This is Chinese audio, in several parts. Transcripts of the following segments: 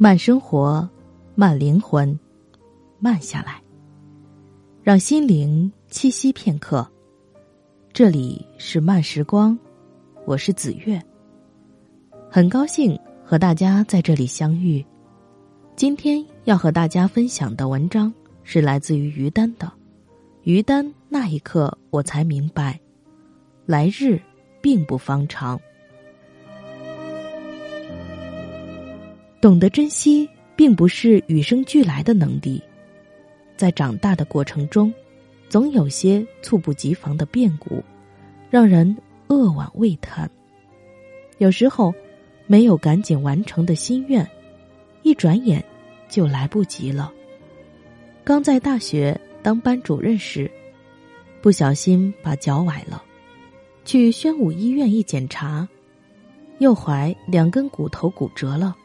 慢生活，慢灵魂，慢下来，让心灵栖息片刻。这里是慢时光，我是子月。很高兴和大家在这里相遇。今天要和大家分享的文章是来自于于丹的《于丹那一刻我才明白，来日并不方长》。懂得珍惜，并不是与生俱来的能力，在长大的过程中，总有些猝不及防的变故，让人扼腕未叹。有时候，没有赶紧完成的心愿，一转眼就来不及了。刚在大学当班主任时，不小心把脚崴了，去宣武医院一检查，右踝两根骨头骨折了。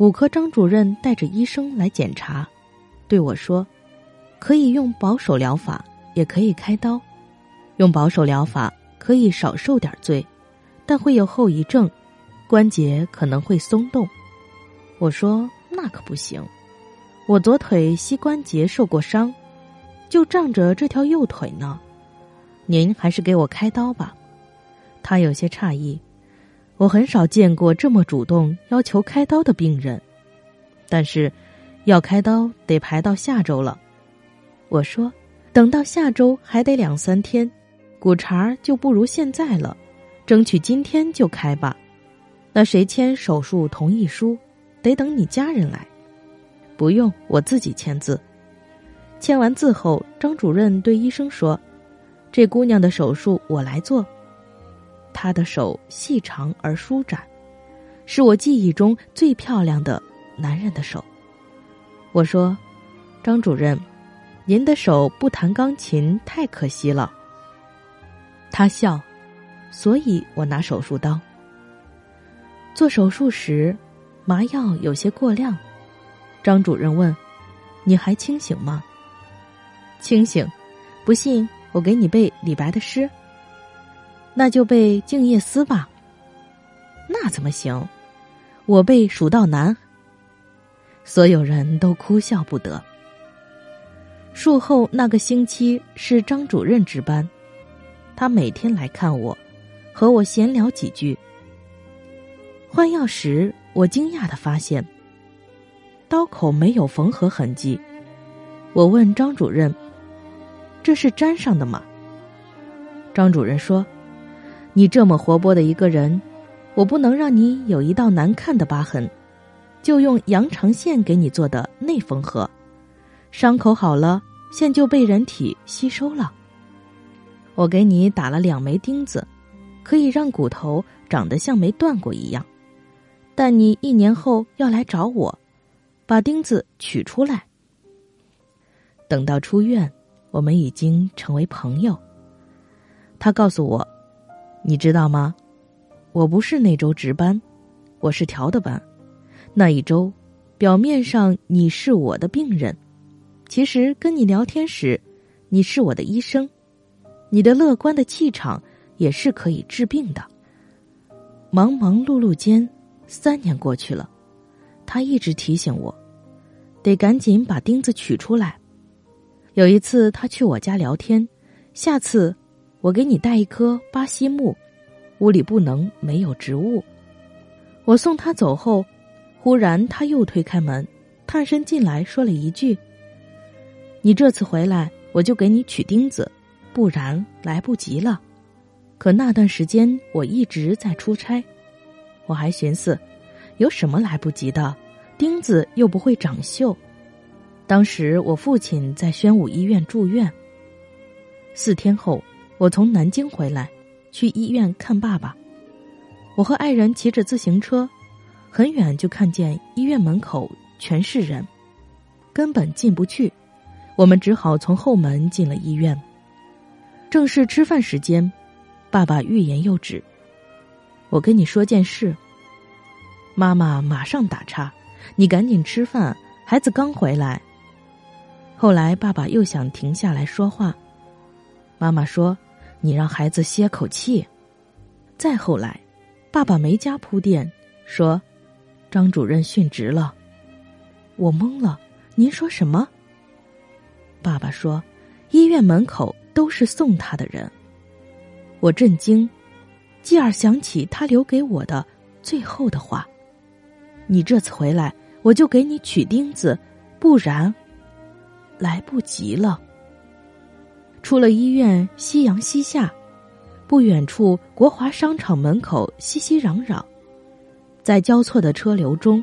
骨科张主任带着医生来检查，对我说：“可以用保守疗法，也可以开刀。用保守疗法可以少受点罪，但会有后遗症，关节可能会松动。”我说：“那可不行，我左腿膝关节受过伤，就仗着这条右腿呢。您还是给我开刀吧。”他有些诧异。我很少见过这么主动要求开刀的病人，但是要开刀得排到下周了。我说，等到下周还得两三天，骨茬就不如现在了，争取今天就开吧。那谁签手术同意书？得等你家人来。不用，我自己签字。签完字后，张主任对医生说：“这姑娘的手术我来做。”他的手细长而舒展，是我记忆中最漂亮的男人的手。我说：“张主任，您的手不弹钢琴太可惜了。”他笑，所以我拿手术刀。做手术时，麻药有些过量。张主任问：“你还清醒吗？”“清醒。”“不信，我给你背李白的诗。”那就背《静夜思》吧。那怎么行？我背《蜀道难》。所有人都哭笑不得。术后那个星期是张主任值班，他每天来看我，和我闲聊几句。换药时，我惊讶的发现，刀口没有缝合痕迹。我问张主任：“这是粘上的吗？”张主任说。你这么活泼的一个人，我不能让你有一道难看的疤痕，就用羊肠线给你做的内缝合，伤口好了，线就被人体吸收了。我给你打了两枚钉子，可以让骨头长得像没断过一样。但你一年后要来找我，把钉子取出来。等到出院，我们已经成为朋友。他告诉我。你知道吗？我不是那周值班，我是调的班。那一周，表面上你是我的病人，其实跟你聊天时，你是我的医生。你的乐观的气场也是可以治病的。忙忙碌碌间，三年过去了，他一直提醒我，得赶紧把钉子取出来。有一次他去我家聊天，下次。我给你带一棵巴西木，屋里不能没有植物。我送他走后，忽然他又推开门，探身进来，说了一句：“你这次回来，我就给你取钉子，不然来不及了。”可那段时间我一直在出差，我还寻思，有什么来不及的？钉子又不会长锈。当时我父亲在宣武医院住院，四天后。我从南京回来，去医院看爸爸。我和爱人骑着自行车，很远就看见医院门口全是人，根本进不去。我们只好从后门进了医院。正是吃饭时间，爸爸欲言又止。我跟你说件事。妈妈马上打岔：“你赶紧吃饭，孩子刚回来。”后来爸爸又想停下来说话，妈妈说。你让孩子歇口气。再后来，爸爸没加铺垫，说：“张主任殉职了。我懵了，您说什么？爸爸说，医院门口都是送他的人。我震惊，继而想起他留给我的最后的话：“你这次回来，我就给你取钉子，不然来不及了。”出了医院，夕阳西下，不远处国华商场门口熙熙攘攘，在交错的车流中，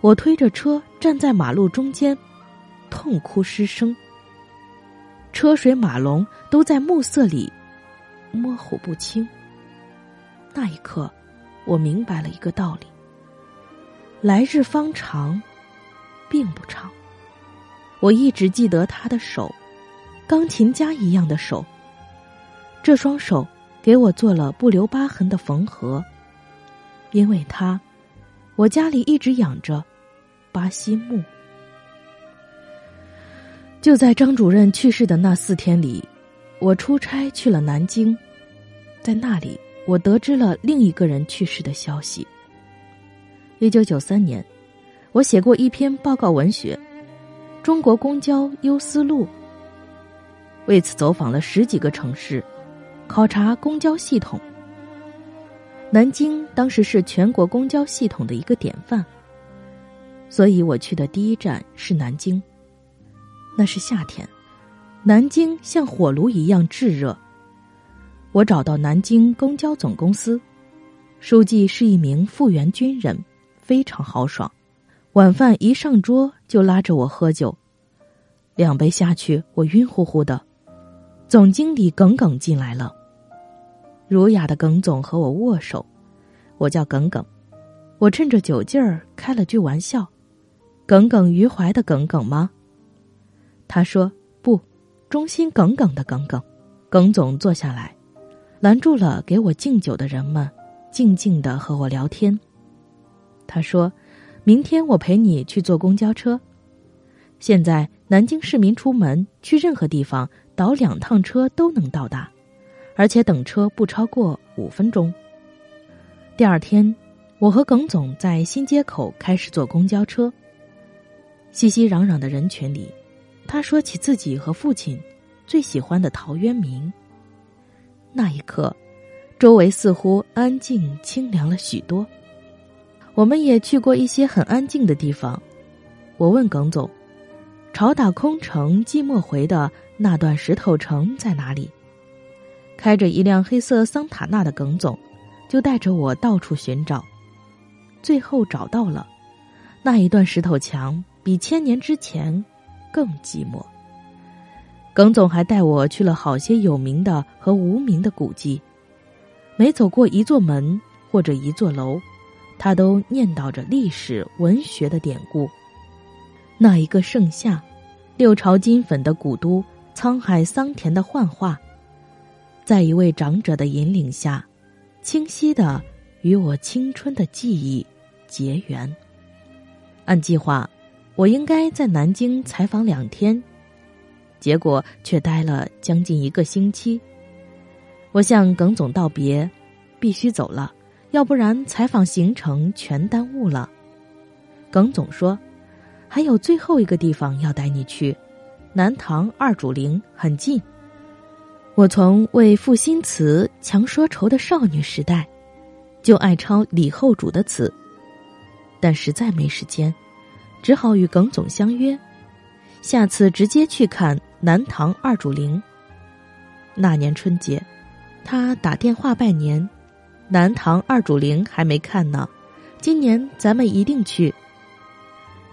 我推着车站在马路中间，痛哭失声。车水马龙都在暮色里模糊不清。那一刻，我明白了一个道理：来日方长，并不长。我一直记得他的手，钢琴家一样的手。这双手给我做了不留疤痕的缝合。因为他，我家里一直养着巴西木。就在张主任去世的那四天里，我出差去了南京，在那里我得知了另一个人去世的消息。一九九三年，我写过一篇报告文学《中国公交优思路》，为此走访了十几个城市，考察公交系统。南京当时是全国公交系统的一个典范，所以我去的第一站是南京。那是夏天，南京像火炉一样炙热。我找到南京公交总公司，书记是一名复员军人，非常豪爽。晚饭一上桌就拉着我喝酒，两杯下去我晕乎乎的。总经理耿耿进来了，儒雅的耿总和我握手，我叫耿耿。我趁着酒劲儿开了句玩笑：“耿耿于怀的耿耿吗？”他说：“不，忠心耿耿的耿耿。”耿总坐下来，拦住了给我敬酒的人们，静静的和我聊天。他说：“明天我陪你去坐公交车。现在南京市民出门去任何地方，倒两趟车都能到达，而且等车不超过五分钟。”第二天，我和耿总在新街口开始坐公交车。熙熙攘攘的人群里。他说起自己和父亲最喜欢的陶渊明。那一刻，周围似乎安静清凉了许多。我们也去过一些很安静的地方。我问耿总：“潮打空城寂寞回的那段石头城在哪里？”开着一辆黑色桑塔纳的耿总，就带着我到处寻找。最后找到了，那一段石头墙比千年之前。更寂寞。耿总还带我去了好些有名的和无名的古迹，每走过一座门或者一座楼，他都念叨着历史文学的典故。那一个盛夏，六朝金粉的古都，沧海桑田的幻化，在一位长者的引领下，清晰的与我青春的记忆结缘。按计划。我应该在南京采访两天，结果却待了将近一个星期。我向耿总道别，必须走了，要不然采访行程全耽误了。耿总说：“还有最后一个地方要带你去，南唐二主陵很近。”我从为赋新词强说愁的少女时代，就爱抄李后主的词，但实在没时间。只好与耿总相约，下次直接去看南唐二主陵。那年春节，他打电话拜年，南唐二主陵还没看呢，今年咱们一定去。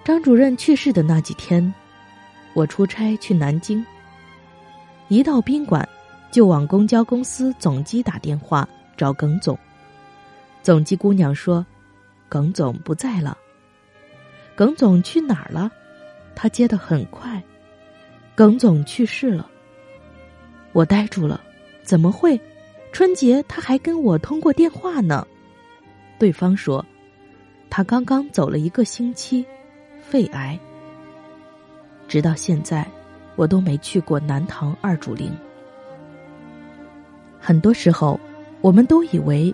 张主任去世的那几天，我出差去南京，一到宾馆就往公交公司总机打电话找耿总，总机姑娘说，耿总不在了。耿总去哪儿了？他接的很快。耿总去世了。我呆住了，怎么会？春节他还跟我通过电话呢。对方说，他刚刚走了一个星期，肺癌。直到现在，我都没去过南唐二主陵。很多时候，我们都以为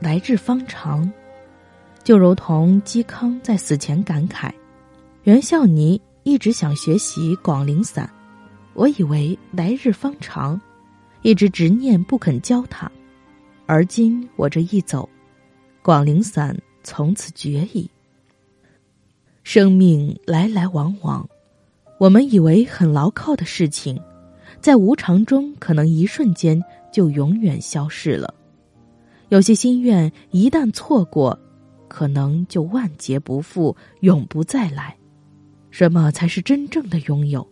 来日方长，就如同嵇康在死前感慨：“袁孝尼一直想学习广陵散，我以为来日方长，一直执念不肯教他。而今我这一走，广陵散从此绝矣。生命来来往往，我们以为很牢靠的事情，在无常中可能一瞬间就永远消逝了。有些心愿一旦错过。”可能就万劫不复，永不再来。什么才是真正的拥有？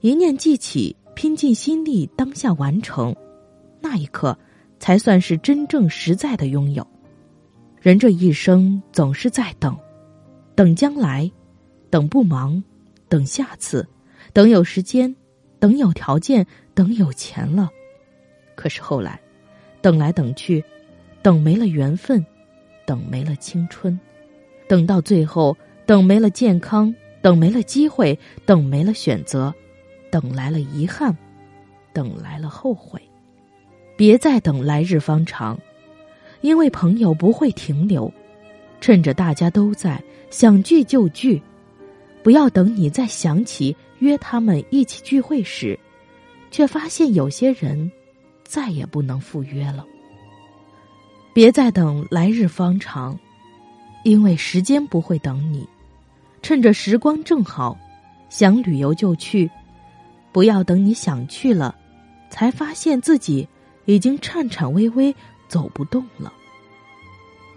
一念记起，拼尽心力，当下完成，那一刻才算是真正实在的拥有。人这一生总是在等，等将来，等不忙，等下次，等有时间，等有条件，等有钱了。可是后来，等来等去，等没了缘分。等没了青春，等到最后，等没了健康，等没了机会，等没了选择，等来了遗憾，等来了后悔。别再等来日方长，因为朋友不会停留。趁着大家都在，想聚就聚，不要等你再想起约他们一起聚会时，却发现有些人再也不能赴约了。别再等来日方长，因为时间不会等你。趁着时光正好，想旅游就去，不要等你想去了，才发现自己已经颤颤巍巍走不动了。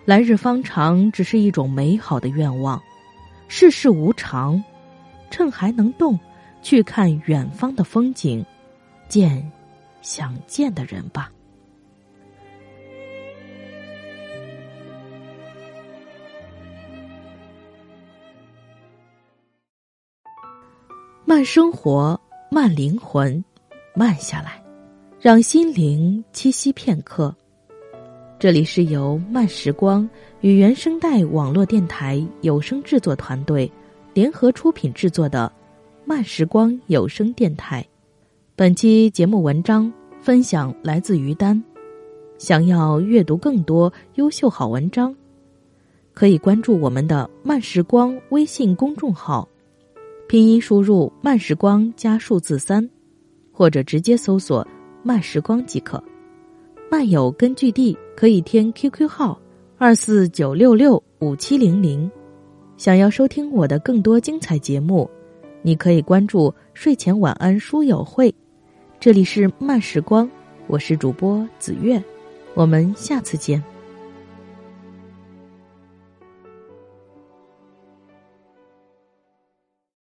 来日方长只是一种美好的愿望，世事无常，趁还能动，去看远方的风景，见想见的人吧。慢生活，慢灵魂，慢下来，让心灵栖息片刻。这里是由慢时光与原声带网络电台有声制作团队联合出品制作的慢时光有声电台。本期节目文章分享来自于丹。想要阅读更多优秀好文章，可以关注我们的慢时光微信公众号。拼音输入“慢时光”加数字三，或者直接搜索“慢时光”即可。漫友根据地可以添 QQ 号二四九六六五七零零。想要收听我的更多精彩节目，你可以关注“睡前晚安书友会”。这里是慢时光，我是主播子月，我们下次见。